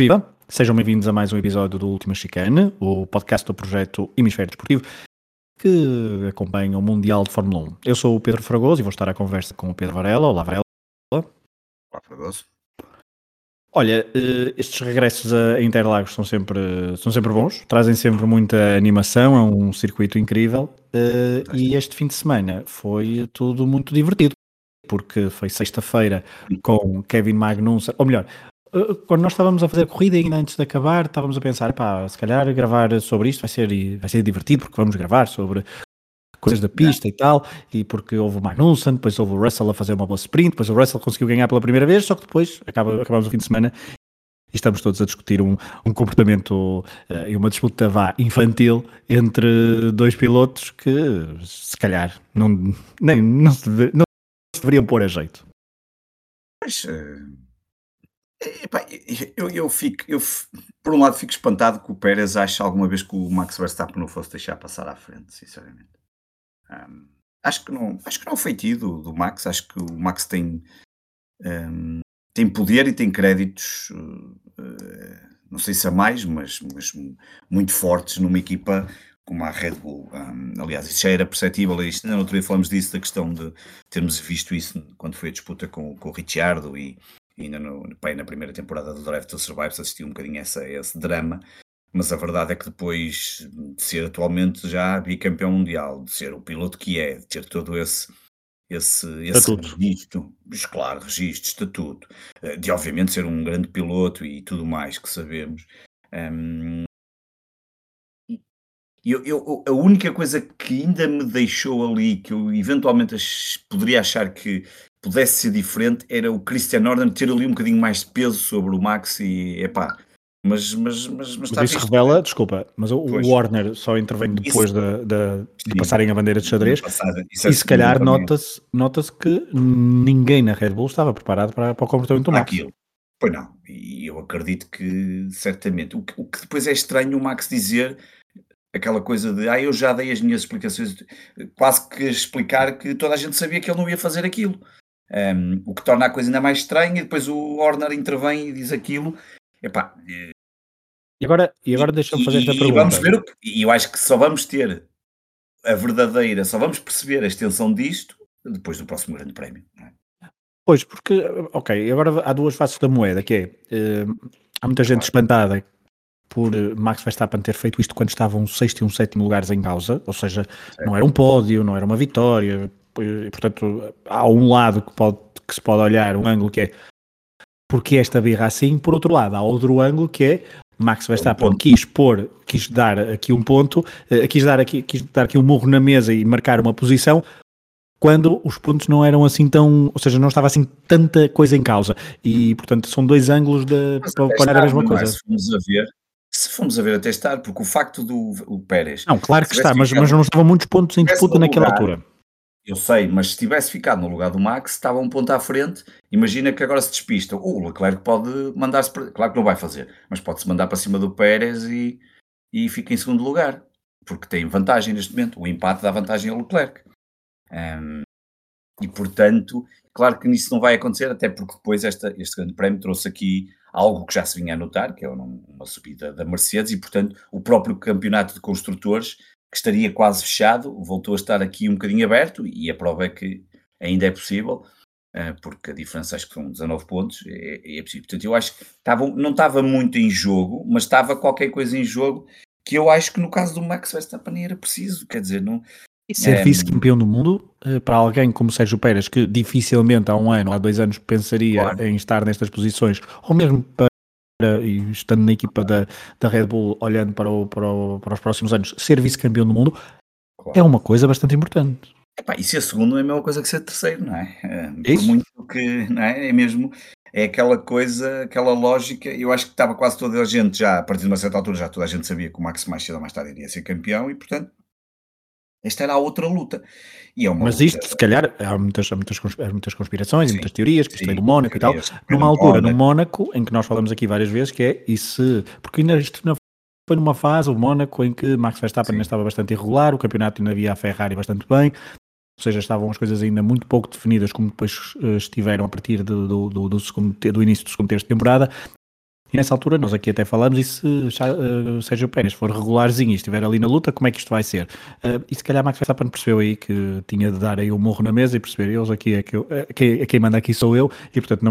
Viva! Sejam bem-vindos a mais um episódio do Última Chicane, o podcast do projeto Hemisfério Desportivo, que acompanha o Mundial de Fórmula 1. Eu sou o Pedro Fragoso e vou estar à conversa com o Pedro Varela. Olá, Varela. Olá, Fragoso. Olha, eh, estes regressos a Interlagos são sempre, são sempre bons, trazem sempre muita animação, é um circuito incrível. Eh, e este fim de semana foi tudo muito divertido, porque foi sexta-feira com Kevin Magnussen, ou melhor, quando nós estávamos a fazer a corrida ainda antes de acabar, estávamos a pensar, pá, se calhar gravar sobre isto vai ser, vai ser divertido, porque vamos gravar sobre coisas da pista e tal, e porque houve o Magnussen, depois houve o Russell a fazer uma boa sprint, depois o Russell conseguiu ganhar pela primeira vez, só que depois acaba, acabamos o fim de semana e estamos todos a discutir um, um comportamento uh, e uma disputa vá infantil entre dois pilotos que se calhar não, nem, não, se, não se deveriam pôr a jeito. Mas, uh, epá, eu, eu fico, eu, por um lado fico espantado que o Pérez ache alguma vez que o Max Verstappen não fosse deixar passar à frente, sinceramente. Um, acho que não, acho que não foi tido do Max. Acho que o Max tem, um, tem poder e tem créditos, uh, não sei se a mais, mas, mas muito fortes numa equipa como a Red Bull. Um, aliás, isso já era perceptível. Isto, no outro dia falamos disso, da questão de termos visto isso quando foi a disputa com, com o Ricciardo e ainda no, na primeira temporada do Drive to Survive se assistiu um bocadinho a essa, a esse drama mas a verdade é que depois de ser atualmente já bicampeão mundial, de ser o piloto que é, de ter todo esse, esse, esse registro, claro, registro, estatuto, eh, de obviamente ser um grande piloto e tudo mais que sabemos. Um, eu, eu, a única coisa que ainda me deixou ali, que eu eventualmente poderia achar que pudesse ser diferente, era o Christian Horner ter ali um bocadinho mais de peso sobre o Max e, epá, mas, mas, mas, mas, mas isso visto. revela, desculpa, mas o pois. Warner só intervém depois de, de, de, passarem a bandeira de xadrez. Passada, e se calhar nota-se nota que ninguém na Red Bull estava preparado para, para o comportamento do Max. Aquilo. Pois não, e eu acredito que certamente. O que, o que depois é estranho o Max dizer aquela coisa de ah, eu já dei as minhas explicações, quase que explicar que toda a gente sabia que ele não ia fazer aquilo. Um, o que torna a coisa ainda mais estranha, e depois o Horner intervém e diz aquilo, Epá, e agora, e agora deixa-me fazer esta pergunta. Vamos ver, e eu acho que só vamos ter a verdadeira, só vamos perceber a extensão disto depois do próximo Grande Prémio. É? Pois, porque, ok, agora há duas faces da moeda, que é, uh, há muita gente espantada por eh, Max Verstappen ter feito isto quando estavam um sexto e um sétimo lugares em causa, ou seja, certo. não era um pódio, não era uma vitória, e, portanto há um lado que, pode, que se pode olhar, um ângulo que é porque esta birra assim, por outro lado, há outro ângulo que é Max Verstappen um quis pôr, quis dar aqui um ponto, uh, quis, dar aqui, quis dar aqui um morro na mesa e marcar uma posição quando os pontos não eram assim tão, ou seja, não estava assim tanta coisa em causa. E, portanto, são dois ângulos de, para olhar a mesma coisa. Se fomos a ver, se fomos a ver até estar, porque o facto do o Pérez... Não, claro que está, mas, mas não estavam muitos pontos em disputa naquela lugar, altura. Eu sei, mas se tivesse ficado no lugar do Max, estava um ponto à frente. Imagina que agora se despista. O Leclerc pode mandar-se. Para... Claro que não vai fazer, mas pode-se mandar para cima do Pérez e, e fica em segundo lugar. Porque tem vantagem neste momento. O empate dá vantagem ao Leclerc. Um, e portanto, claro que nisso não vai acontecer, até porque depois esta, este grande prémio trouxe aqui algo que já se vinha a notar, que é uma, subida da Mercedes, e portanto o próprio campeonato de construtores que estaria quase fechado, voltou a estar aqui um bocadinho aberto e a prova é que ainda é possível, eh, porque a diferença acho que são 19 pontos, é, é possível. Portanto, eu acho que estava, não estava muito em jogo, mas estava qualquer coisa em jogo que eu acho que no caso do Max Verstappen era preciso, quer dizer, não... E ser é, vice-campeão do mundo, para alguém como Sérgio Pérez, que dificilmente há um ano, há dois anos, pensaria claro. em estar nestas posições, ou mesmo para e estando na equipa da, da Red Bull, olhando para, o, para, o, para os próximos anos, ser vice-campeão do mundo claro. é uma coisa bastante importante. Epá, e ser segundo é a mesma coisa que ser terceiro, não é? é por Isso? muito que, não é? É mesmo, é aquela coisa, aquela lógica. Eu acho que estava quase toda a gente já, a partir de uma certa altura, já toda a gente sabia que o Max mais cedo ou mais tarde iria ser campeão e, portanto, esta era a outra luta. E é Mas isto, se calhar, há muitas, há muitas, há muitas conspirações sim, e muitas teorias, que isto sim, é do Mónaco e tal. Numa altura, no Mónaco, em que nós falamos aqui várias vezes, que é, e se, porque ainda isto não foi numa fase, o Mónaco, em que Max Verstappen ainda estava bastante irregular, o campeonato ainda havia a Ferrari bastante bem, ou seja, estavam as coisas ainda muito pouco definidas, como depois uh, estiveram a partir do, do, do, do, segundo, do início do segundo terço de temporada, E nessa altura nós aqui até falamos e se uh, Sérgio Pérez for regularzinho e estiver ali na luta, como é que isto vai ser? Uh, e se calhar Max Verstappen percebeu aí que tinha de dar aí o um morro na mesa e perceber, eles aqui é que eu, é, quem, quem manda aqui sou eu e portanto não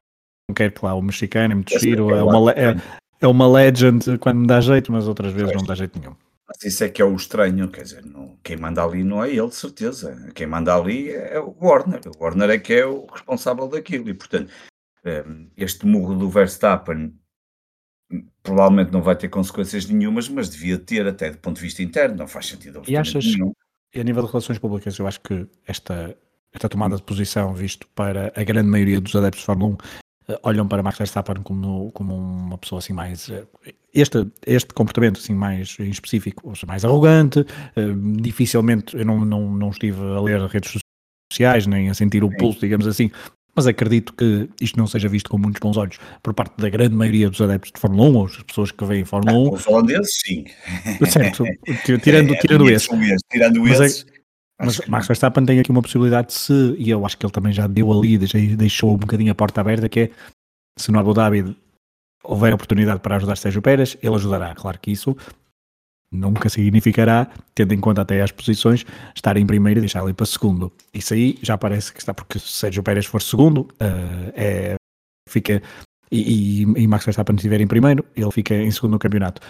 quero que lá o mexicano é muito giro, é uma, é, é uma legend quando me dá jeito, mas outras vezes não dá jeito nenhum. Mas isso é que é o estranho, quer dizer, não, quem manda ali não é ele, de certeza. Quem manda ali é o Warner. O Warner é que é o responsável daquilo. E, portanto, este murro do Verstappen provavelmente não vai ter consequências nenhumas, mas devia ter até do ponto de vista interno, não faz sentido E achas, nenhum. e a nível de relações públicas, eu acho que esta, esta tomada de posição, visto para a grande maioria dos adeptos de Fórmula 1, eh, olham para Max Verstappen como, como uma pessoa assim mais eh, este, este comportamento assim mais em específico, ou seja, mais arrogante, eh, dificilmente eu não, não, não estive a ler redes sociais nem a sentir o pulso, digamos assim, mas acredito que isto não seja visto com muitos bons olhos por parte da grande maioria dos adeptos de Fórmula 1 ou as pessoas que veem Fórmula 1. Os holandeses, sim. Certo, tirando, tirando esse. Tirando esse. Mas Max Verstappen tem aqui uma possibilidade de se, e eu acho que ele também já deu ali, deixou um bocadinho a porta aberta, que é se no Abu Dhabi houver oportunidade para ajudar Sérgio Pérez, ele ajudará. Claro que isso nunca significará, tendo em conta até as posições, estar em primeiro e deixar ali para segundo. Isso aí já parece que está, porque se Sérgio Pérez for segundo, uh, é, fica. E, e, e Max Verstappen estiver em primeiro, ele fica em segundo no campeonato.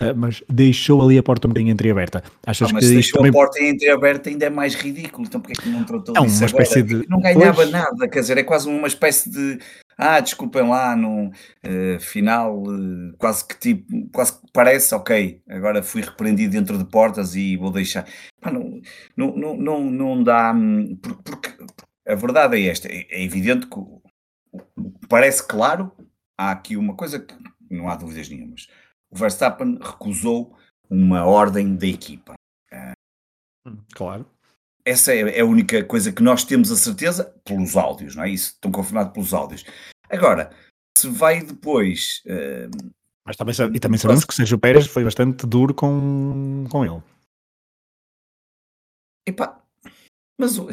Uh, mas deixou ali a porta um bocadinho entreaberta. Achas mas que deixou também... a porta entreaberta ainda é mais ridículo, então porque é que não tratou é uma espécie agora? De... Não ganhava pois... nada, quer dizer, é quase uma espécie de ah, desculpem lá, no uh, final, uh, quase que tipo, quase que parece, ok, agora fui repreendido dentro de portas e vou deixar. Pá, não, não, não, não, dá, hum, porque, porque, a verdade é esta, é, é evidente que parece claro, há aqui uma coisa que não há dúvidas nenhumas o Verstappen recusou uma ordem da equipa. Hum, claro. Essa é a única coisa que nós temos a certeza pelos áudios, não é? Isso estão confirmados pelos áudios. Agora, se vai depois. Uh, Mas também, e também sabemos que Sérgio Pérez foi bastante duro com, com ele. Epá, mas o,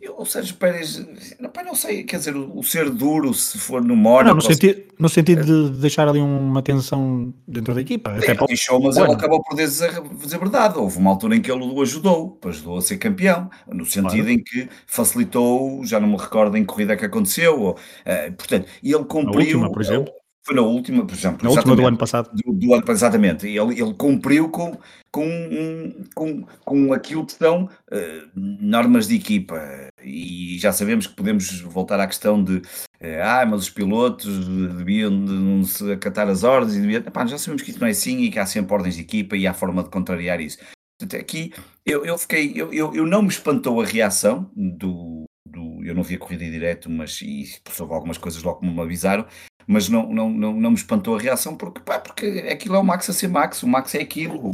eu, o Sérgio Pérez, não, não sei, quer dizer, o, o ser duro, se for no Mónaco... Não, no, sentido, no sentido de deixar ali uma tensão dentro da equipa. Até ele deixou, mas ele acabou por dizer, dizer verdade. Houve uma altura em que ele o ajudou, ajudou a ser campeão, no sentido claro. em que facilitou, já não me recordo em corrida que aconteceu, ou, uh, portanto, e ele cumpriu... A última, por exemplo. Foi na última, por exemplo. Na última do ano passado. Do, do ano, exatamente. Ele, ele cumpriu com, com, com, com aquilo que são uh, normas de equipa. E já sabemos que podemos voltar à questão de uh, ah, mas os pilotos deviam de não se acatar as ordens. E deviam... Epá, já sabemos que isso não é assim e que há sempre ordens de equipa e há forma de contrariar isso. Portanto, aqui eu, eu fiquei, eu, eu, eu não me espantou a reação do, do, eu não vi a corrida em direto, mas e houve algumas coisas logo me avisaram, mas não, não, não, não me espantou a reação porque, pá, porque aquilo é o Max a ser Max, o Max é aquilo.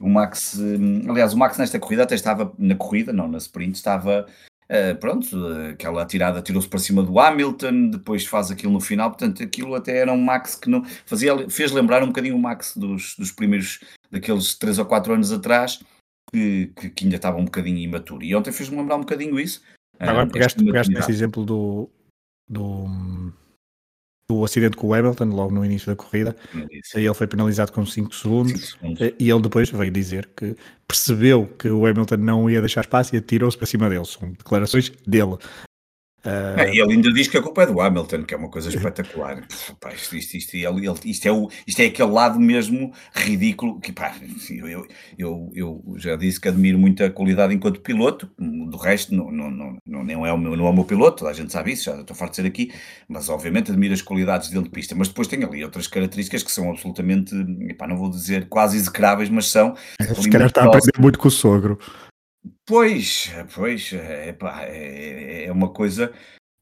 O, Max, hum, aliás, o Max nesta corrida até estava na corrida, não na sprint, estava Uh, pronto, aquela tirada tirou-se para cima do Hamilton, depois faz aquilo no final, portanto aquilo até era um Max que não fazia, fez lembrar um bocadinho o Max dos, dos primeiros, daqueles 3 ou 4 anos atrás, que, que, que ainda estava um bocadinho imaturo. E ontem fez-me lembrar um bocadinho isso. Agora uh, pegaste, pegaste nesse exemplo do, do o acidente com o Hamilton, logo no início da corrida, aí ele foi penalizado com 5 segundos, segundos, eh, e ele depois veio dizer que percebeu que o Hamilton não ia deixar espaço e atirou-se para cima dele. São declarações dele. Uh... É, ele ainda diz que a culpa é do Hamilton, que é uma coisa espetacular. Pá, isto, isto, isto, isto, é o, isto é aquele lado mesmo ridículo. Que, pá, eu, eu, eu já disse que admiro muito a qualidade enquanto piloto, do resto não, não, não, não, é, o meu, não é o meu piloto, a gente sabe isso, já estou farto de ser aqui, mas obviamente admiro as qualidades dele de pista. Mas depois tem ali outras características que são absolutamente, epá, não vou dizer quase execráveis, mas são. Se calhar está a aprender muito com o sogro. Pois, pois, é, pá, é, é uma coisa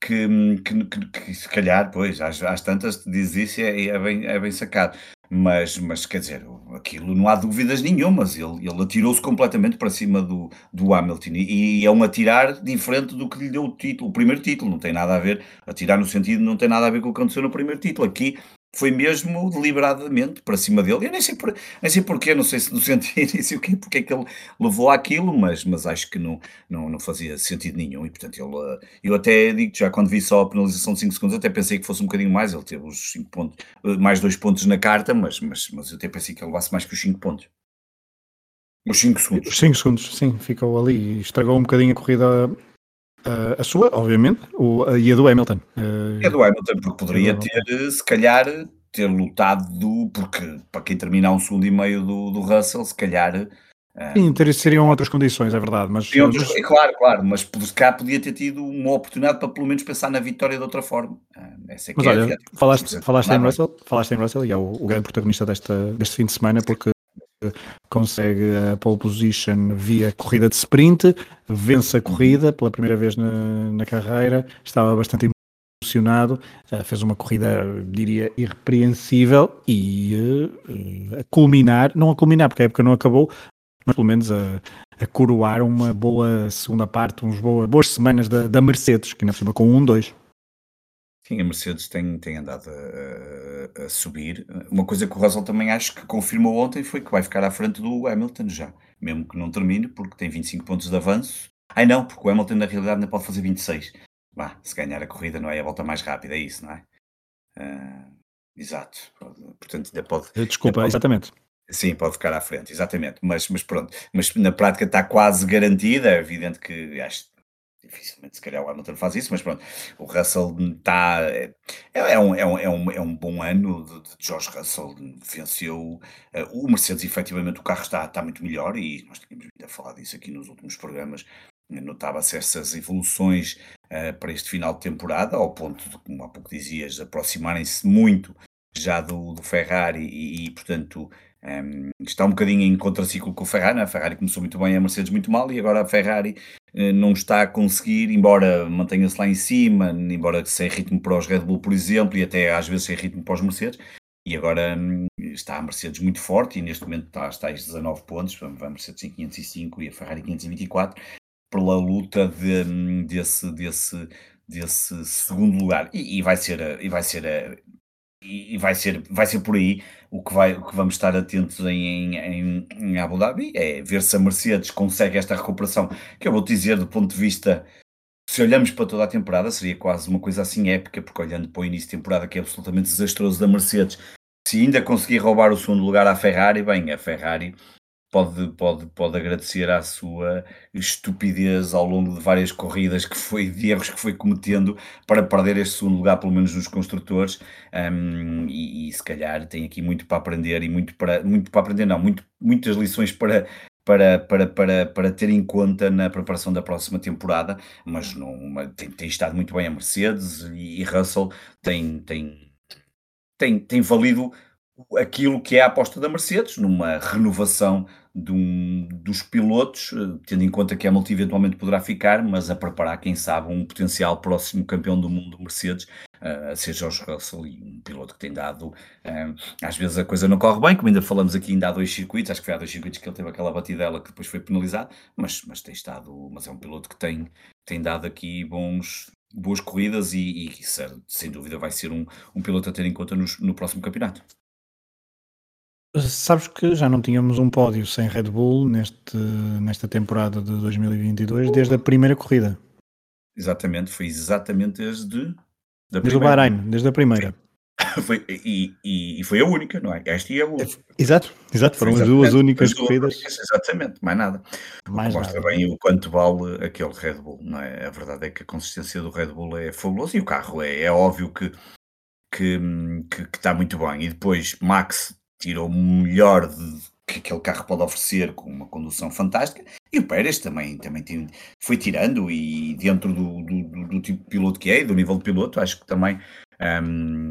que, que, que, que se calhar, pois, às, às tantas diz isso e é, é, bem, é bem sacado. Mas, mas quer dizer, aquilo não há dúvidas nenhumas. Ele, ele atirou-se completamente para cima do, do Hamilton e, e é um atirar diferente do que lhe deu o título, o primeiro título. Não tem nada a ver, atirar no sentido, não tem nada a ver com o que aconteceu no primeiro título. Aqui foi mesmo deliberadamente para cima dele. Eu nem sei, por, nem sei porquê, não sei se no sentido, o porque é que ele levou aquilo, mas, mas acho que não, não, não fazia sentido nenhum. E portanto, ele, eu até digo já quando vi só a penalização de 5 segundos, até pensei que fosse um bocadinho mais. Ele teve os 5 pontos, mais 2 pontos na carta, mas, mas, mas eu até pensei que ele levasse mais que os 5 pontos. Os 5 segundos. Os 5 segundos, sim, ficou ali estragou um bocadinho a corrida Uh, a sua, obviamente, o, e a do Hamilton. Uh, a do Hamilton, porque poderia ter, se calhar, ter lutado, do, porque para quem terminar um segundo e meio do, do Russell, se calhar. Uh, Sim, ter, seriam outras condições, é verdade. Mas, outros, mas... Claro, claro, mas se cá podia ter tido uma oportunidade para pelo menos pensar na vitória de outra forma. Essa é mas é olha, falaste, falaste, em Russell, falaste em Russell e é o, o grande protagonista desta, deste fim de semana, porque consegue a pole position via corrida de sprint, vence a corrida pela primeira vez na, na carreira, estava bastante emocionado, eh, fez uma corrida, diria, irrepreensível e uh, a culminar, não a culminar porque a época não acabou, mas pelo menos a, a coroar uma boa segunda parte, uns boa, boas semanas da, da Mercedes, que ainda cima com um, dois. Sim, a Mercedes tem, tem andado a, a, a, subir. Uma coisa que o Russell também acho que confirmou ontem foi que vai ficar à frente do Hamilton já, mesmo que não termine, porque tem 25 pontos de avanço. Ai não, porque o Hamilton na realidade ainda pode fazer 26. Bah, se ganhar a corrida não é a volta mais rápida, é isso, não é? Uh, exato. Portanto, ainda pode. Desculpa, ainda pode, exatamente. Sim, pode ficar à frente, exatamente. Mas, mas pronto, mas na prática está quase garantida. É evidente que acho dificilmente se calhar o Hamilton faz isso, mas pronto, o Russell está. É, é, um, é, um, é, um, é um bom ano de, de George Russell, venceu. Uh, o Mercedes, efetivamente, o carro está, está muito melhor e nós tínhamos vindo a falar disso aqui nos últimos programas. Notava-se essas evoluções uh, para este final de temporada, ao ponto de, como há pouco dizias, aproximarem-se muito já do, do Ferrari e, e portanto, um, está um bocadinho em contraciclo com o Ferrari. Né? A Ferrari começou muito bem, a Mercedes muito mal, e agora a Ferrari não está a conseguir, embora mantenha-se lá em cima, embora sem ritmo para os Red Bull, por exemplo, e até às vezes sem ritmo para os Mercedes. E agora um, está a Mercedes muito forte, e neste momento está, está a 19 pontos, a Mercedes em 505 e a Ferrari 524, pela luta de, hum, desse, desse, desse segundo lugar. E, e vai ser, e vai ser e vai ser, vai ser por aí o que, vai, o que vamos estar atentos em, em, em Abu Dhabi, é ver se a Mercedes consegue esta recuperação, que eu vou dizer do ponto de vista, se olhamos para toda a temporada, seria quase uma coisa assim épica, porque olhando para o início de temporada que é absolutamente desastroso da Mercedes, se ainda conseguir roubar o segundo lugar à Ferrari, bem, a Ferrari pode, pode, pode agradecer à sua estupidez ao longo de várias corridas que foi, de erros que foi cometendo para perder este segundo lugar, pelo menos nos construtores, um, e, e, se calhar tem aqui muito para aprender e muito para, muito para aprender, não, muito, muitas lições para, para, para, para, para ter em conta na preparação da próxima temporada, mas não, tem, tem estado muito bem a Mercedes e, e Russell tem, tem, tem, tem valido aquilo que é a aposta da Mercedes, numa renovação um, dos pilotos, eh, tendo em conta que Hamilton eventualmente poderá ficar, mas a preparar, quem sabe, um potencial próximo campeão do mundo Mercedes, uh, a ser George Russell, e um piloto que tem dado, uh, às vezes a coisa não corre bem, como ainda falamos aqui, ainda há dois circuitos, acho que foi há dois circuitos que ele teve aquela batidela que depois foi penalizado, mas, mas tem estado, mas é um piloto que tem, tem dado aqui bons, boas corridas e, e sem dúvida vai ser um, um piloto a ter em conta no, no próximo campeonato. Sabes que já não tínhamos um pódio sem Red Bull neste, nesta temporada de 2022 desde a primeira corrida. Exatamente, foi exatamente desde. Da desde o Bahrein, desde a primeira. Foi, e, e, e, foi a única, não é? Esta e a única. Exato, exato, foram as duas únicas as duas corridas. Exatamente, mais nada. Mais mostra nada. bem o quanto vale aquele Red Bull, não é? A verdade é que a consistência do Red Bull é fabulosa e o carro é, é óbvio que, que, que, que está muito bem. E depois Max tirou o melhor de, que aquele carro pode oferecer com uma condução fantástica. E o Pérez também, também tem, foi tirando e dentro do, do, do, tipo de piloto que é do nível de piloto acho que também um,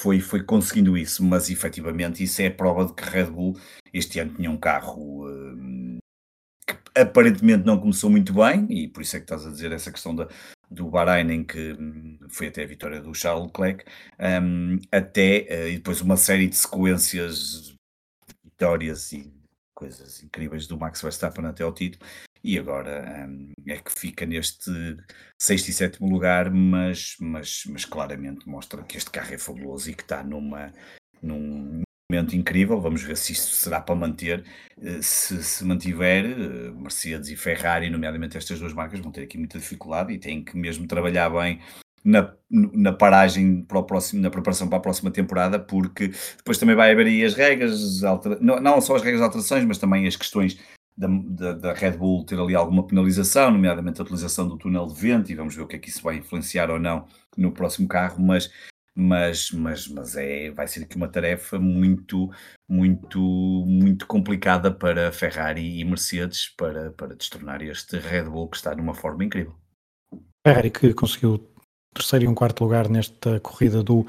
foi, foi conseguindo isso, mas efetivamente isso é a prova de que Red Bull este ano tinha um carro um, que aparentemente não começou muito bem e por isso é que estás a dizer essa questão da, do Bahrein, em que hum, foi até a vitória do Charles Leclerc, um, até uh, e depois uma série de sequências vitórias e coisas incríveis do Max Verstappen até ao título. e agora um, é que fica neste sexto e sétimo lugar, mas, mas, mas claramente mostra que este carro é fabuloso e que está numa, num momento incrível. Vamos ver se isto será para manter. Eh, se se mantiver, eh, Mercedes e Ferrari, nomeadamente estas duas marcas, vão ter aqui muita dificuldade e têm que mesmo trabalhar bem na, na paragem para o próximo, na preparação para a próxima temporada, porque depois também vai haver aí as regras, não, não só as regras de alterações, mas também as questões da, da, da, Red Bull ter ali alguma penalização, nomeadamente a utilização do túnel de vento, e vamos ver o que é que isso vai influenciar ou não no próximo carro, mas, mas, mas, mas é, vai ser aqui uma tarefa muito, muito, muito complicada para Ferrari e Mercedes para, para destornar este Red Bull que está numa forma incrível. Ferrari que conseguiu terceiro e um quarto lugar nesta corrida do,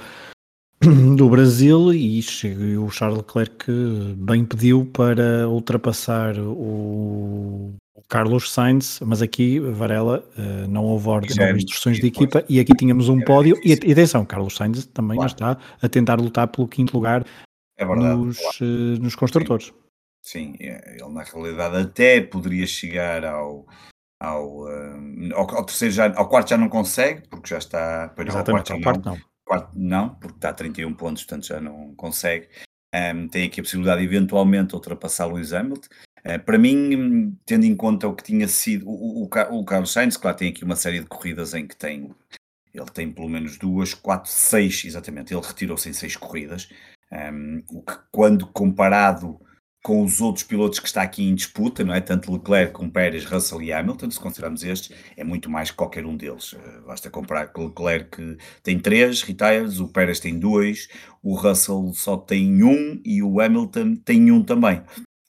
do Brasil e o Charles Leclerc bem pediu para ultrapassar o Carlos Sainz, mas aqui, Varela, eh, não houve ordem, não houve instruções de equipa e aqui tínhamos um pódio e, atenção, Carlos Sainz também claro. está a tentar lutar pelo quinto lugar é verdade, nos, claro. Eh, nos construtores. Sim. Sim, é, ele na realidade até poderia chegar ao, ao, uh, ao, ao, terceiro já, ao quarto já não consegue, porque já está. Exatamente, ao quarto, não. Quarto não, porque está a 31 pontos, portanto já não consegue. Um, tem aqui a possibilidade de eventualmente ultrapassar Lewis Hamilton. Uh, para mim, tendo em conta o que tinha sido o, o, o, Carlos Sainz, claro, tem aqui uma série de corridas em que tem ele tem pelo menos duas, quatro, seis, exatamente. Ele retirou-se em seis corridas, um, o que quando comparado com os outros pilotos que está aqui em disputa, não é? Tanto Leclerc como Pérez, Russell e Hamilton, se considerarmos estes, é muito mais que qualquer um deles. Uh, basta comparar com o Leclerc tem três retires, o Pérez tem dois, o Russell só tem um e o Hamilton tem um também.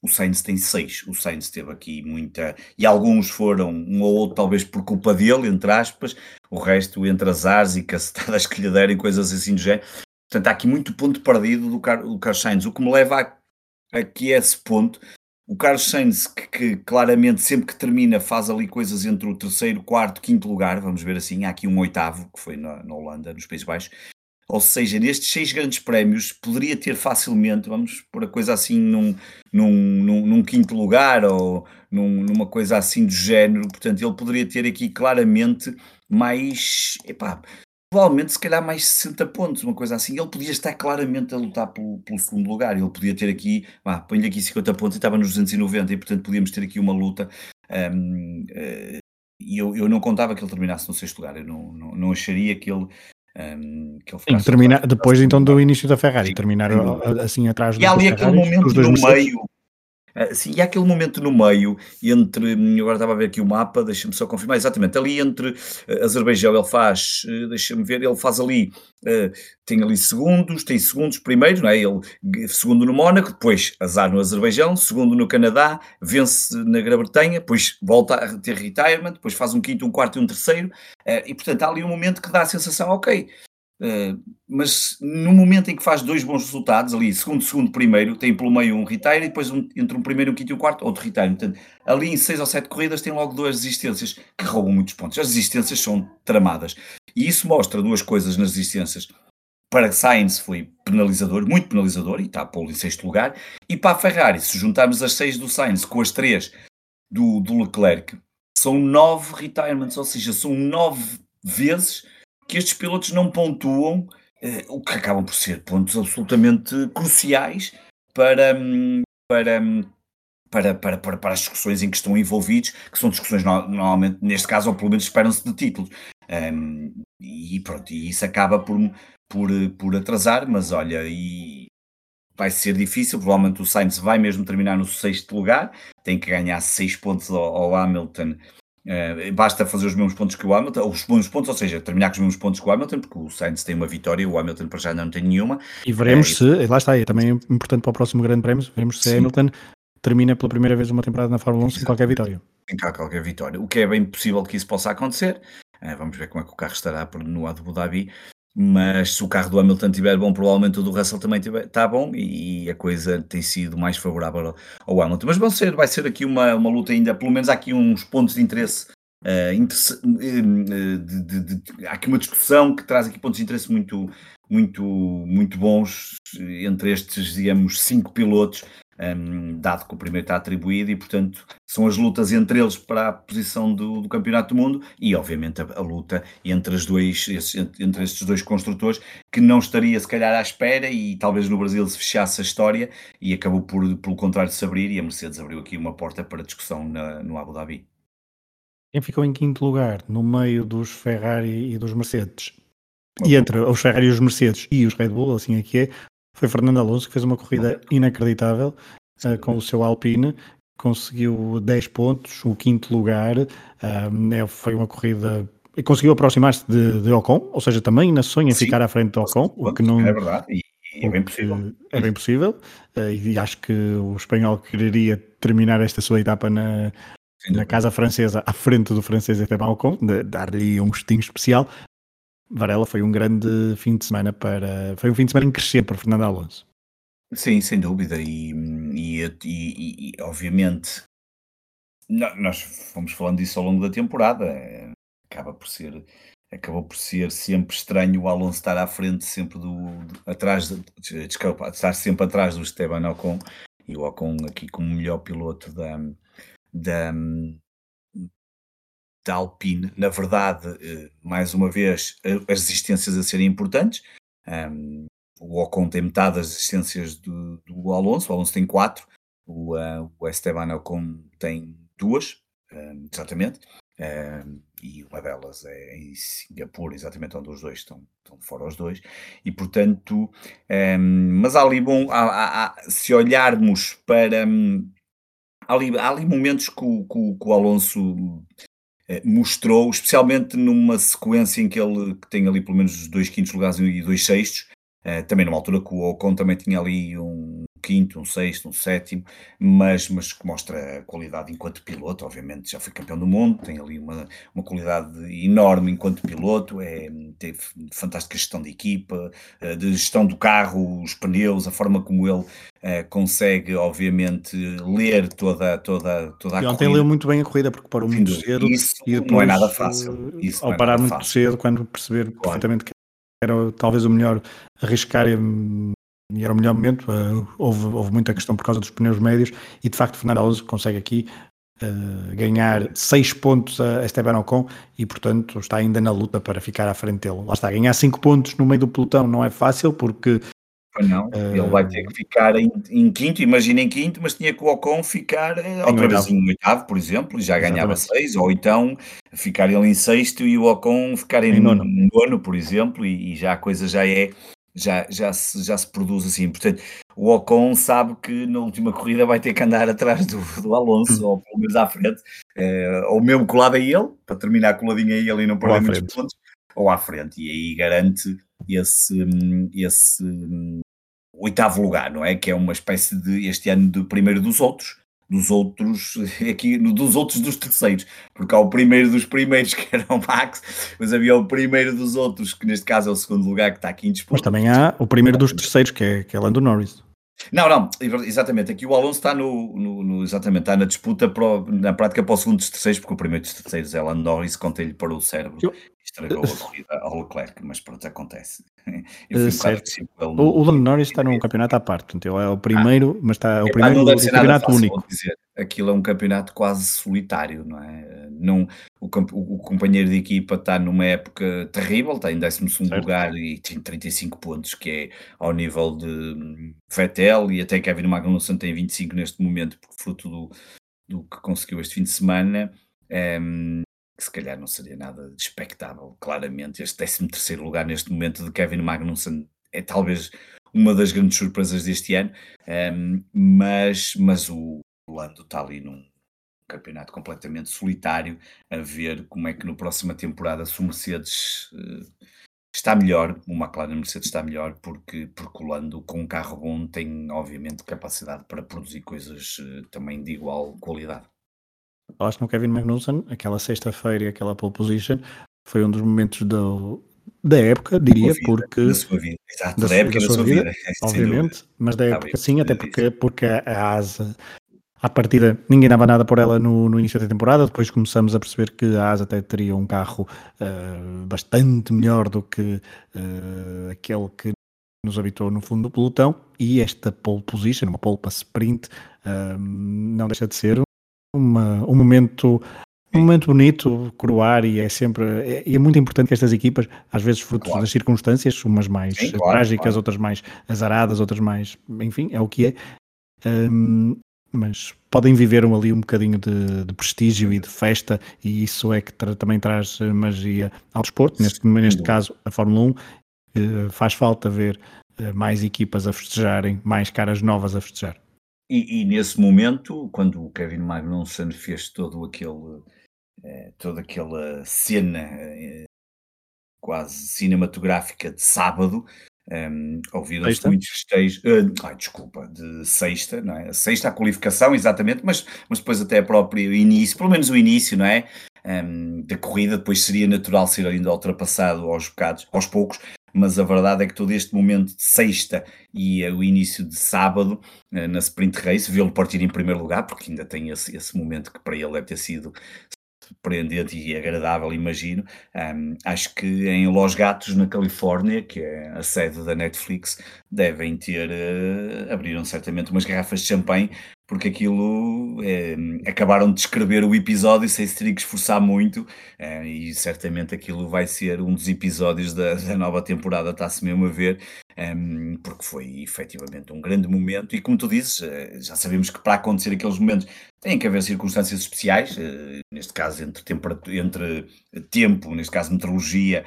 O Sainz tem seis. O Sainz teve aqui muita. E alguns foram, um ou outro, talvez por culpa dele, entre aspas. O resto, entre azares e cacetadas que lhe deram e coisas assim do género. Portanto, há aqui muito ponto perdido do, Car do Carlos Sainz, o que me leva a aqui é esse ponto. O Carlos Sainz, que, que, claramente sempre que termina faz ali coisas entre o terceiro, quarto, quinto lugar, vamos ver assim, há aqui um oitavo, que foi na, na Holanda, nos Países Baixos. Ou seja, nestes seis grandes prémios, poderia ter facilmente, vamos por a coisa assim, num, num, num, num quinto lugar ou num, numa coisa assim do género. Portanto, ele poderia ter aqui claramente mais, epá, provavelmente se calhar mais 60 pontos, uma coisa assim. Ele podia estar claramente a lutar pelo, pelo segundo lugar. Ele podia ter aqui, ah, põe-lhe aqui 50 pontos e estava nos 290 e portanto podíamos ter aqui uma luta. Um, uh, eh, e eu, eu não contava que ele terminasse no sexto lugar. Eu não, não, não acharia que ele um, Sim, depois então do início da Ferrari, terminar assim atrás do E há ali aquele momento no meio sim, e há aquele momento no meio entre. Agora estava a ver aqui o mapa, deixa-me só confirmar, exatamente, ali entre uh, Azerbaijão, ele faz, uh, deixa-me ver, ele faz ali, tem ali segundos, tem segundos primeiro, não é? Ele, segundo no Mónaco, depois azar no Azerbaijão, segundo no Canadá, vence na Grã-Bretanha, depois volta a ter retirement, depois faz um quinto, um quarto e um terceiro, e portanto há ali um momento que dá a sensação, ok, Uh, mas no momento em que faz dois bons resultados, ali, segundo, segundo, primeiro, tem pelo meio um retire e depois um, entre um primeiro, um quinto e um quarto, outro retire. Portanto, ali em seis ou sete corridas tem logo duas desistências que roubam muitos pontos. As desistências são tramadas. E isso mostra duas coisas nas desistências. Para Sainz foi penalizador, muito penalizador, e está a pô-lo em sexto lugar. E para a Ferrari, se juntarmos as seis do Sainz com as três do, do Leclerc, são nove retirements, ou seja, são nove vezes que estes pilotos não pontuam, eh, o que acabam por ser pontos absolutamente cruciais para, hum, para, hum, para, para, para, para as discussões em que estão envolvidos, que são discussões normalmente, neste caso, ou pelo menos esperam-se de títulos. Um, e pronto, e isso acaba por, por, por atrasar, mas olha, e vai ser difícil, provavelmente o Sainz vai mesmo terminar no sexto lugar, tem que ganhar seis pontos ao, ao Hamilton Uh, basta fazer os mesmos pontos que o Hamilton, os mesmos pontos, ou seja, terminar com os mesmos pontos que o Hamilton, porque o Sainz tem uma vitória, o Hamilton para já não tem nenhuma. E veremos uh, se, lá está, é também importante para o próximo Grande Prémio, veremos se sim. Hamilton termina pela primeira vez uma temporada na Fórmula 1 sem qualquer vitória. Sem qualquer vitória, o que é bem possível que isso possa acontecer. Uh, vamos ver como é que o carro estará no Abu Dhabi, mas se o carro do Hamilton estiver bom, provavelmente o do Russell também está bom e a coisa tem sido mais favorável ao Hamilton. Mas vão ser, vai ser aqui uma, uma luta ainda, pelo menos há aqui uns pontos de interesse. Uh, de, de, de, há aqui uma discussão que traz aqui pontos de interesse muito, muito, muito bons entre estes, digamos, cinco pilotos um, dado que o primeiro está atribuído e, portanto, são as lutas entre eles para a posição do, do Campeonato do Mundo e, obviamente, a, a luta entre, as dois, esses, entre estes dois construtores, que não estaria, se calhar, à espera e talvez no Brasil se fechasse a história e acabou por, pelo contrário, se abrir e a Mercedes abriu aqui uma porta para discussão na, no Abu Dhabi. Quem ficou em quinto lugar, no meio dos Ferrari e dos Mercedes, e entre os Ferrari e os Mercedes e os Red Bull, assim aqui é, é, foi Fernando Alonso que fez uma corrida inacreditável uh, com o seu Alpine, conseguiu 10 pontos, o quinto lugar, uh, foi uma corrida conseguiu aproximar-se de, de, Ocon, ou seja, também na sonha Sim, ficar à frente de Ocon, o que não é verdade. E, é bem possível. É bem possível, uh, e acho que o espanhol quereria terminar esta sua etapa na, na casa francesa, à frente do francês Esteban Ocon, dar-lhe um gostinho especial, Varela foi um grande fim de semana para. Foi um fim de semana em crescer para Fernando Alonso. Sim, sem dúvida. E, e, e, e obviamente nós fomos falando disso ao longo da temporada. É, acaba por ser, acabou por ser sempre estranho o Alonso estar à frente, sempre do, do atrás, de, desculpa, estar sempre atrás do Esteban Ocon e o Ocon aqui como melhor piloto da, da, da Alpine, na verdade, eh, mais uma vez, as resistências a serem importantes. O Ocon tem metade das resistências do, do Alonso, o Alonso tem quatro, o, uh, o Esteban Ocon tem duas, exatamente, e uma delas é em Singapura, exatamente onde os dois estão, estão fora os dois, e portanto, mas há ali, bom, há, há, há, se olharmos para. Há ali, há ali momentos que o, que que o Alonso eh, mostrou, especialmente numa sequência em que ele que tem ali pelo menos dois quintos lugares e dois sextos, eh, também numa altura que o Ocon também tinha ali um quinto, um sexto, um sétimo, mas, mas que mostra a qualidade enquanto piloto, obviamente já foi campeão do mundo, tem ali uma, uma qualidade enorme enquanto piloto, é, teve fantástica gestão de equipa, eh, de gestão do carro, os pneus, a forma como ele é, consegue, obviamente, ler toda, toda, toda a e ontem leu muito bem a corrida porque parou muito cedo. Isso e depois, não é nada fácil. Eh, isso ao é parar muito fácil. cedo, quando perceber claro. perfeitamente que era talvez o melhor arriscar e, era o melhor momento, uh, houve, houve muita questão por causa dos pneus médios e de facto Fernando Alonso consegue aqui Uh, ganhar 6 pontos a Esteban Ocon e, portanto, está ainda na luta para ficar à frente dele. Lá está, ganhar 5 pontos no meio do pelotão não é fácil porque não, uh, ele vai ter que ficar em, em quinto, imagina em quinto, mas tinha que o Ocon ficar outra vez em oitavo, por exemplo, e já ganhava seis, ou então ficar ele em sexto e o Ocon ficar em, em nono. nono. por exemplo, e, e, já a coisa já é, já, já, se, já se produz assim. Portanto, o Ocon sabe que na última corrida vai ter que andar atrás do, do Alonso, hum. ou pelo menos à frente, uh, ou mesmo colado a ele, para terminar coladinho a ele e não perder muitos pontos, ou à frente, e aí garante esse, esse oitavo lugar, não é? Que é uma espécie de, este ano, de primeiro dos outros, dos outros, aqui, dos outros dos terceiros, porque há o primeiro dos primeiros, que era o Max, mas havia o primeiro dos outros, que neste caso é o segundo lugar, que está aqui em disputa. Mas também há o primeiro dos terceiros, que é, que é Lando Norris. Não, não, exatamente. Aqui o Alonso está no, no, no exatamente, está na disputa para, na prática para o segundo dos terceiros, porque o primeiro dos terceiros é Lando Norris, conta-lhe para o cérebro eu... estragou a corrida ao Leclerc, mas pronto, acontece. Eu certo. o, o Lando Norris está num campeonato à parte, ele é o primeiro, ah, mas está é o primeiro do, campeonato fácil, único. Dizer. Aquilo é um campeonato quase solitário, não é? Não, o, o, companheiro de equipa está numa época terrível, está em 12 lugar e tem 35 pontos, que é ao nível de Vettel e até Kevin Magnussen tem 25 neste momento, porque fruto do, do que conseguiu este fim de semana. Um, que se calhar não seria nada de expectável, claramente. Este 13 terceiro lugar neste momento de Kevin Magnussen é talvez uma das grandes surpresas deste ano, um, mas, mas o Lando está ali num campeonato completamente solitário, a ver como é que no próxima temporada se o Mercedes uh, está melhor, o McLaren Mercedes está melhor, porque, porque o Lando com um carro bom tem obviamente capacidade para produzir coisas uh, também de igual qualidade. Falaste no Kevin Magnussen, aquela sexta-feira e aquela pole position, foi um dos momentos do, da época, diria, vida, porque. Da sua vida, exato, da, da época da, sua, vida, vida obviamente, mas da ah, época sim, até porque, porque a Asa, à partida, ninguém dava nada por ela no, no, início da temporada, depois começamos a perceber que a Asa até teria um carro uh, bastante melhor do que uh, aquele que nos habitou no fundo do pelotão. E esta pole position, uma pole para sprint, não deixa de ser uma, um momento um momento bonito, coroar, e é sempre é, é, muito importante que estas equipas, às vezes fruto claro. das circunstâncias, umas mais Sim, claro, trágicas, claro. outras mais azaradas, outras mais, enfim, é o que é. Um, mas podem viver ali um bocadinho de, de, prestígio e de festa, e isso é que tra também traz magia ao desporto. Neste, neste caso, a Fórmula 1 eh, faz falta ver eh, mais equipas a festejarem, mais caras novas a festejar. E, e, nesse momento, quando o Kevin Magnussen fez todo aquele, eh, toda aquela cena eh, quase cinematográfica de sábado, um, ehm, ouviram-se muitos festejos, uh, ai, desculpa, de sexta, não é? Sexta a qualificação, exatamente, mas, mas depois até o próprio início, pelo menos o início, não é? Um, ehm, da corrida, depois seria natural ser ainda ultrapassado aos bocados, aos poucos, mas a verdade é que todo este momento de sexta e o início de sábado eh, na sprint race, vê-lo partir em primeiro lugar, porque ainda tem esse, esse momento que para ele deve ter sido surpreendente e agradável, imagino. Um, acho que em Los Gatos, na Califórnia, que é a sede da Netflix, devem ter, uh, abriram certamente umas garrafas de champanhe, porque aquilo é, acabaram de escrever o episódio sem se ter que esforçar muito, é, e certamente aquilo vai ser um dos episódios da, da nova temporada, está-se mesmo a ver, é, porque foi efetivamente um grande momento, e como tu dizes, eh, já sabemos que para acontecer aqueles momentos tem que haver circunstâncias especiais, neste caso entre, entre tempo, neste caso meteorologia,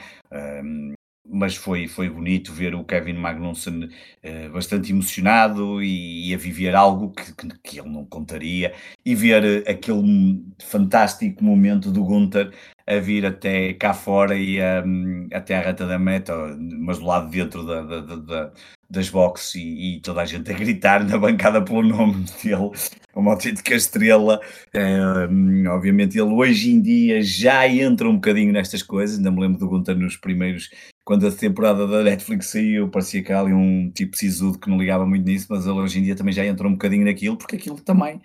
mas foi, foi bonito ver o Kevin Magnussen uh, bastante emocionado e, e, a viver algo que, que, que, ele não contaria e ver uh, aquele fantástico momento do Gunther a vir até cá fora e um, até à reta da meta, mas do lado dentro da, da, da, das boxes e, e, toda a gente a gritar na bancada pelo nome dele, uma autêntica estrela. Um, obviamente ele hoje em dia já entra um bocadinho nestas coisas, ainda me lembro do Gunther nos primeiros quando a temporada da Netflix saiu, parecia que era ali um tipo sisudo que não ligava muito nisso, mas ele hoje em dia também já entrou um bocadinho naquilo, porque aquilo também,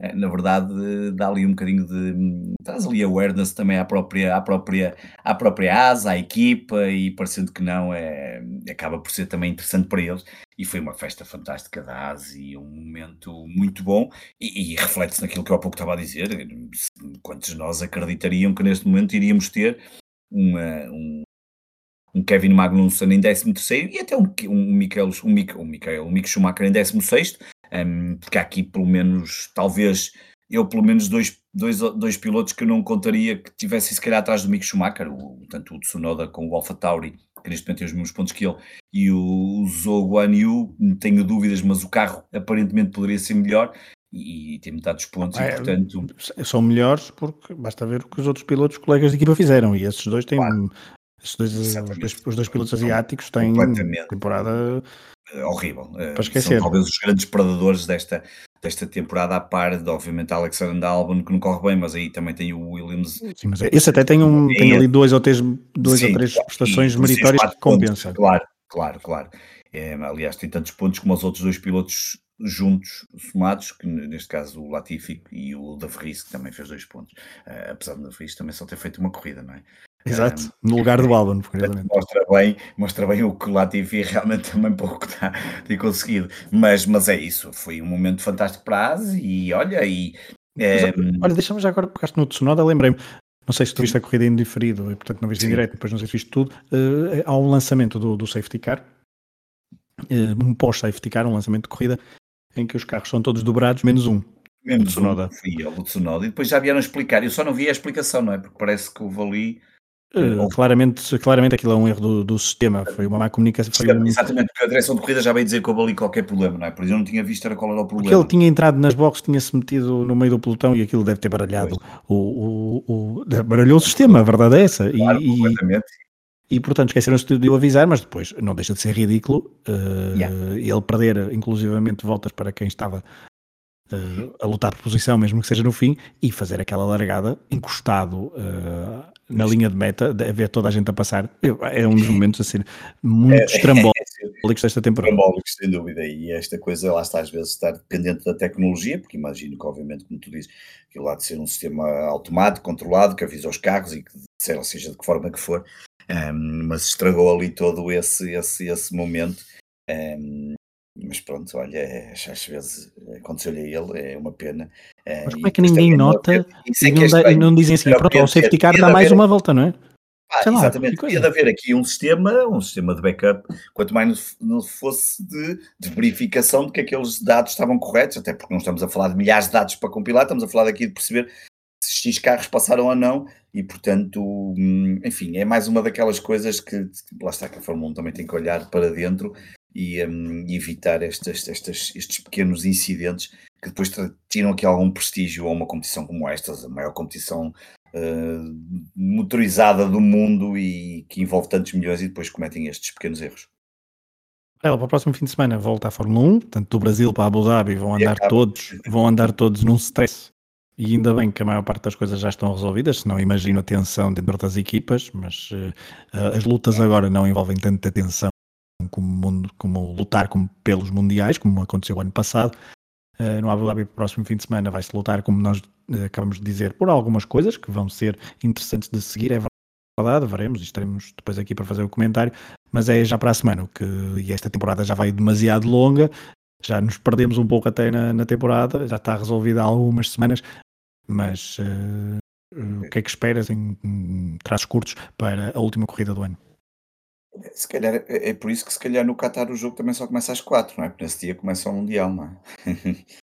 eh, na verdade, dá ali um bocadinho de. traz ali awareness também à própria, à própria, à própria asa, à equipa, e parecendo que não, é, acaba por ser também interessante para eles. E foi uma festa fantástica da ASA e um momento muito bom, e, e reflete-se naquilo que eu há pouco estava a dizer. Quantos de nós acreditariam que neste momento iríamos ter uma, um, um Kevin Magnussen em 13 e até um, um Michael, um, Michael, um, Michael, um Mick Schumacher em 16 um, porque há aqui pelo menos, talvez, eu pelo menos dois, dois, dois pilotos que eu não contaria que tivessem se calhar atrás do Mick Schumacher, o, tanto o Tsunoda com o Alpha Tauri, que neste momento tem os mesmos pontos que ele, e o Zhou Guan Yu, tenho dúvidas, mas o carro aparentemente poderia ser melhor, e tem metade dos pontos, ah, e portanto... São melhores porque basta ver o que os outros pilotos, colegas de equipa fizeram, e esses dois têm claro. Os dois, os, dois, os dois pilotos asiáticos têm temporada eh, horrível. Eh, Para esquecer. São talvez os grandes predadores desta, desta temporada, a par de, obviamente, Alexander Albon, que não corre bem, mas aí também tem o Williams. Sim, mas esse até tem, um, tem ali dois ou três, dois Sim, ou três prestações meritórias que compensam. Claro, claro, claro. É, aliás, tem tantos pontos como os outros dois pilotos juntos, somados, que neste caso o Latifi e o Da Vries, que também fez dois pontos. Uh, apesar do Da Vries também só ter feito uma corrida, não é? Exato, no lugar do Albon, mostra bem, mostra bem o que o Latifi realmente também pouco está, tem conseguido. Mas, mas é isso, foi um momento fantástico para a ASE e olha, e. É... olha, deixa-me já agora, pegaste no Tsunoda, lembrei-me, não sei se tu viste a corrida em diferido, e portanto não viste em direto, depois não sei se viste tudo. Uh, há um lançamento do, do safety car, uh, um pós-safety car, um lançamento de corrida, em que os carros são todos dobrados, menos um. Menos o Tsunoda. Um, fui o Tsunoda. E depois já vieram explicar, eu só não vi a explicação, não é? Porque parece que houve ali Uh, claramente, claramente aquilo é um erro do, do sistema, foi uma má comunicação. Um... Exatamente, porque a direção de corrida já veio dizer que houve ali qualquer problema, não é? Por isso eu não tinha visto era qual era o problema. Porque ele tinha entrado nas boxes, tinha-se metido no meio do pelotão e aquilo deve ter baralhado o, o, o, baralhou o sistema, a verdade é essa. Claro, e, completamente. E, e portanto esqueceram-se de o avisar, mas depois não deixa de ser ridículo uh, yeah. ele perder inclusivamente voltas para quem estava uh, a lutar por posição, mesmo que seja no fim, e fazer aquela largada encostado uh, na linha de meta, de ver toda a gente a passar. É um dos momentos assim, muito é, estrambólicos desta temporada. Estrambólicos, sem dúvida. E esta coisa, lá está, às vezes, estar dependente da tecnologia, porque imagino que, obviamente, como tu dizes, aquilo há de ser um sistema automático, controlado, que avisa os carros e que, seja de que forma que for, um, mas estragou ali todo esse, esse, esse momento Um, mas pronto, olha, às vezes aconteceu-lhe a ele, é uma pena. Mas como é que ninguém nota é e, não, é não, dizem assim, pronto, o safety car dá mais uma volta, não é? Ah, Sei exatamente, devia de haver aqui um sistema, um sistema de backup, quanto mais não fosse de, de, verificação de que aqueles dados estavam corretos, até porque não estamos a falar de milhares de dados para compilar, estamos a falar aqui de perceber se X carros passaram ou não, e portanto, hum, enfim, é mais uma daquelas coisas que, lá está, que a Fórmula 1 também tem que olhar para dentro e um, evitar estas, estas, estes pequenos incidentes que depois tiram aqui algum prestígio a uma competição como esta, a maior competição uh, motorizada do mundo e que envolve tantos milhões e depois cometem estes pequenos erros. Ela para o próximo fim de semana volta à Fórmula 1, tanto do Brasil para Abu Dhabi vão andar todos, vão andar todos num stress. E ainda bem que a maior parte das coisas já estão resolvidas, senão imagino a tensão dentro das equipas, mas uh, as lutas agora não envolvem tanta tensão como, como lutar como pelos mundiais, como aconteceu ano passado. Uh, no Abu Dhabi, próximo fim de semana, vai-se lutar, como nós uh, acabamos de dizer, por algumas coisas que vão ser interessantes de seguir. É verdade, veremos estaremos depois aqui para fazer o comentário. Mas é já para a semana, que, e esta temporada já vai demasiado longa. Já nos perdemos um pouco até na, na temporada, já está resolvida há algumas semanas. Mas uh, o que é que esperas em, em traços curtos para a última corrida do ano? Se calhar é, é por isso que se calhar no Qatar o jogo também só começa às 4, não é? Porque nesse dia começa o Mundial, não é?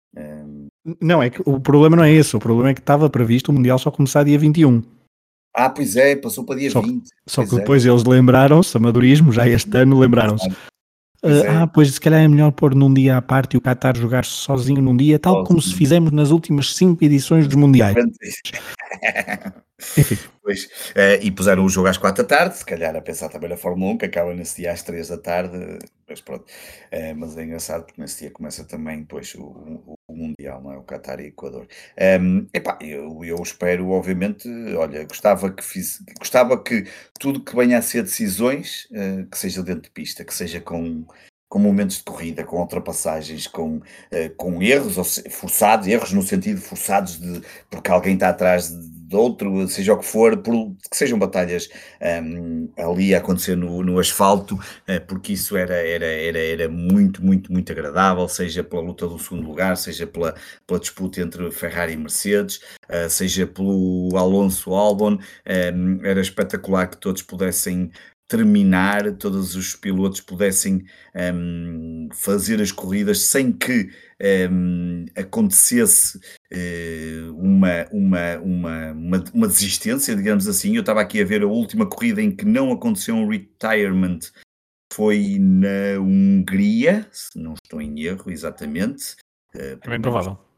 Não, é que o problema não é esse, o problema é que estava previsto o Mundial só começar dia 21. Ah, pois é, passou para dia só, 20. Só que é. depois eles lembraram-se, amadorismo, já este ano lembraram-se. Uh, ah, pois se calhar é melhor pôr num dia à parte e o Qatar jogar sozinho num dia, tal como se fizemos nas últimas cinco edições dos Mundiais. Pois, uh, e puseram o jogo às quatro da tarde, se calhar a pensar também na Fórmula 1, que acaba nesse dia às três da tarde, mas pronto. Uh, mas é engraçado porque nesse dia começa também depois o, o, o Mundial, não é? O Qatar e o Equador. Um, ehm, epá, eu, eu espero, obviamente, olha, gostava que fiz, gostava que tudo que venha a ser decisões, uh, que seja dentro de pista, que seja com com momentos de corrida, com ultrapassagens, com, uh, com erros forçados, erros no sentido forçados de porque alguém está atrás de outro, seja o que for, por, que sejam batalhas um, ali a acontecer no, no asfalto, uh, porque isso era, era, era, era muito, muito, muito agradável, seja pela luta do segundo lugar, seja pela, pela disputa entre Ferrari e Mercedes, uh, seja pelo Alonso Albon, um, era espetacular que todos pudessem terminar, todos os pilotos pudessem um, fazer as corridas sem que um, acontecesse uh, uma, uma, uma, uma, desistência, digamos assim. Eu estava aqui a ver a última corrida em que não aconteceu um retirement, foi na Hungria, se não estou em erro, exatamente. Uh, é bem provável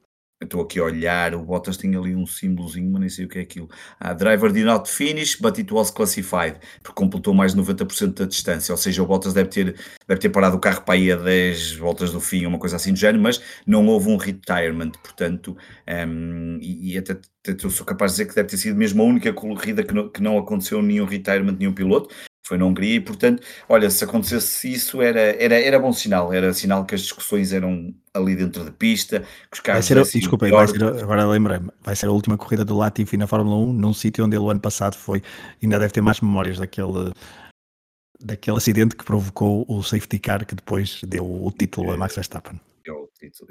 Estou aqui a olhar, o Bottas tem ali um símbolozinho, mas nem sei o que é aquilo. Ah, driver did not finish, but it was classified, porque completou mais de 90% da distância, ou seja, o Bottas deve ter, deve ter parado o carro para ir a 10 voltas do fim, uma coisa assim do género, mas não houve um retirement, portanto, um, e, e até, até sou capaz de dizer que deve ter sido mesmo a única corrida que não, que não aconteceu nenhum retirement, nenhum piloto, foi na Hungria e, portanto, olha, se acontecesse isso era, era, era bom sinal, era sinal que as discussões eram ali dentro de pista, que os carros... Vai ser, desculpa, vai ser, agora lembrei-me, vai ser a última corrida do Latifi na Fórmula 1, num sítio onde ele o ano passado foi, ainda deve ter mais memórias daquele, daquele acidente que provocou o safety car que depois deu o título a Max Verstappen.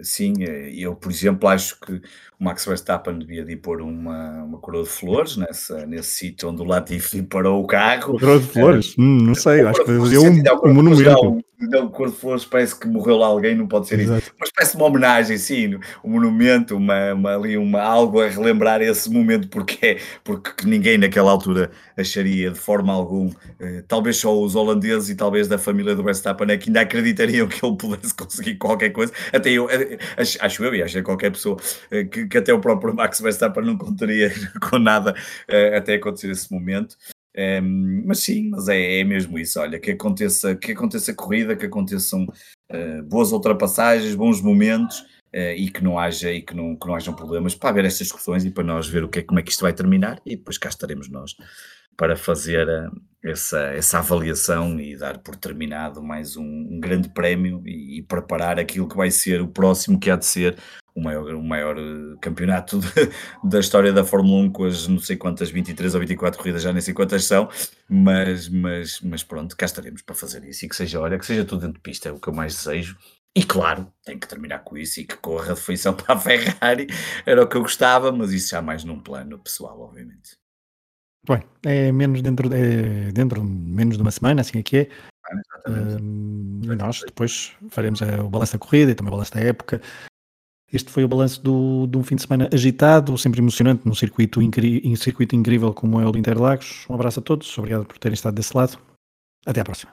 Sim, eh, eu, por exemplo, acho que o Max Verstappen devia de pôr uma, uma coroa de flores nessa, nesse sítio onde o Latifi parou o carro. Coroa de flores? Uh, hum, não sei, acho que fazia um, um monumento. Não, cor de flores parece que morreu lá alguém, não pode ser Exato. isso. Mas parece uma homenagem, sim, um monumento, uma, uma, ali uma, algo a relembrar esse momento, porque, é, porque ninguém naquela altura acharia de forma alguma, uh, talvez só os holandeses e talvez da família do Verstappen é que ainda acreditariam que ele pudesse conseguir qualquer coisa. Até eu, eh, acho eu e acho que qualquer pessoa, uh, que, que, até o próprio Max Verstappen não contaria com nada uh, até acontecer esse momento. Mas sim, mas é, é, mesmo isso. Olha, que aconteça, que aconteça corrida, que aconteçam boas ultrapassagens, bons momentos uh, e que não haja e que não, que não hajam problemas para haver estas discussões e para nós ver o que é, como é que isto vai terminar e depois cá estaremos nós para fazer uh, essa, essa avaliação e dar por terminado mais um, um grande prémio e, e, preparar aquilo que vai ser o próximo que há de ser o maior, o maior eh, campeonato de, da história da Fórmula 1 com as não sei quantas, 23 ou 24 corridas, já nem sei quantas são, mas, mas, mas pronto, cá estaremos para fazer isso e que seja, olha, que seja tudo dentro de pista, é o que eu mais desejo. E claro, tem que terminar com isso e que corra de feição para a Ferrari, era o que eu gostava, mas isso já mais num plano pessoal, obviamente. Bem, é menos dentro, é dentro menos de uma semana, assim aqui é. Ah, e nós depois faremos o balanço da corrida e também o balanço da época. Este foi o balanço do, de um fim de semana agitado, sempre emocionante, num circuito, incri, circuito incrível como é o do Interlagos. Um abraço a todos, obrigado por terem estado desse lado. Até à próxima.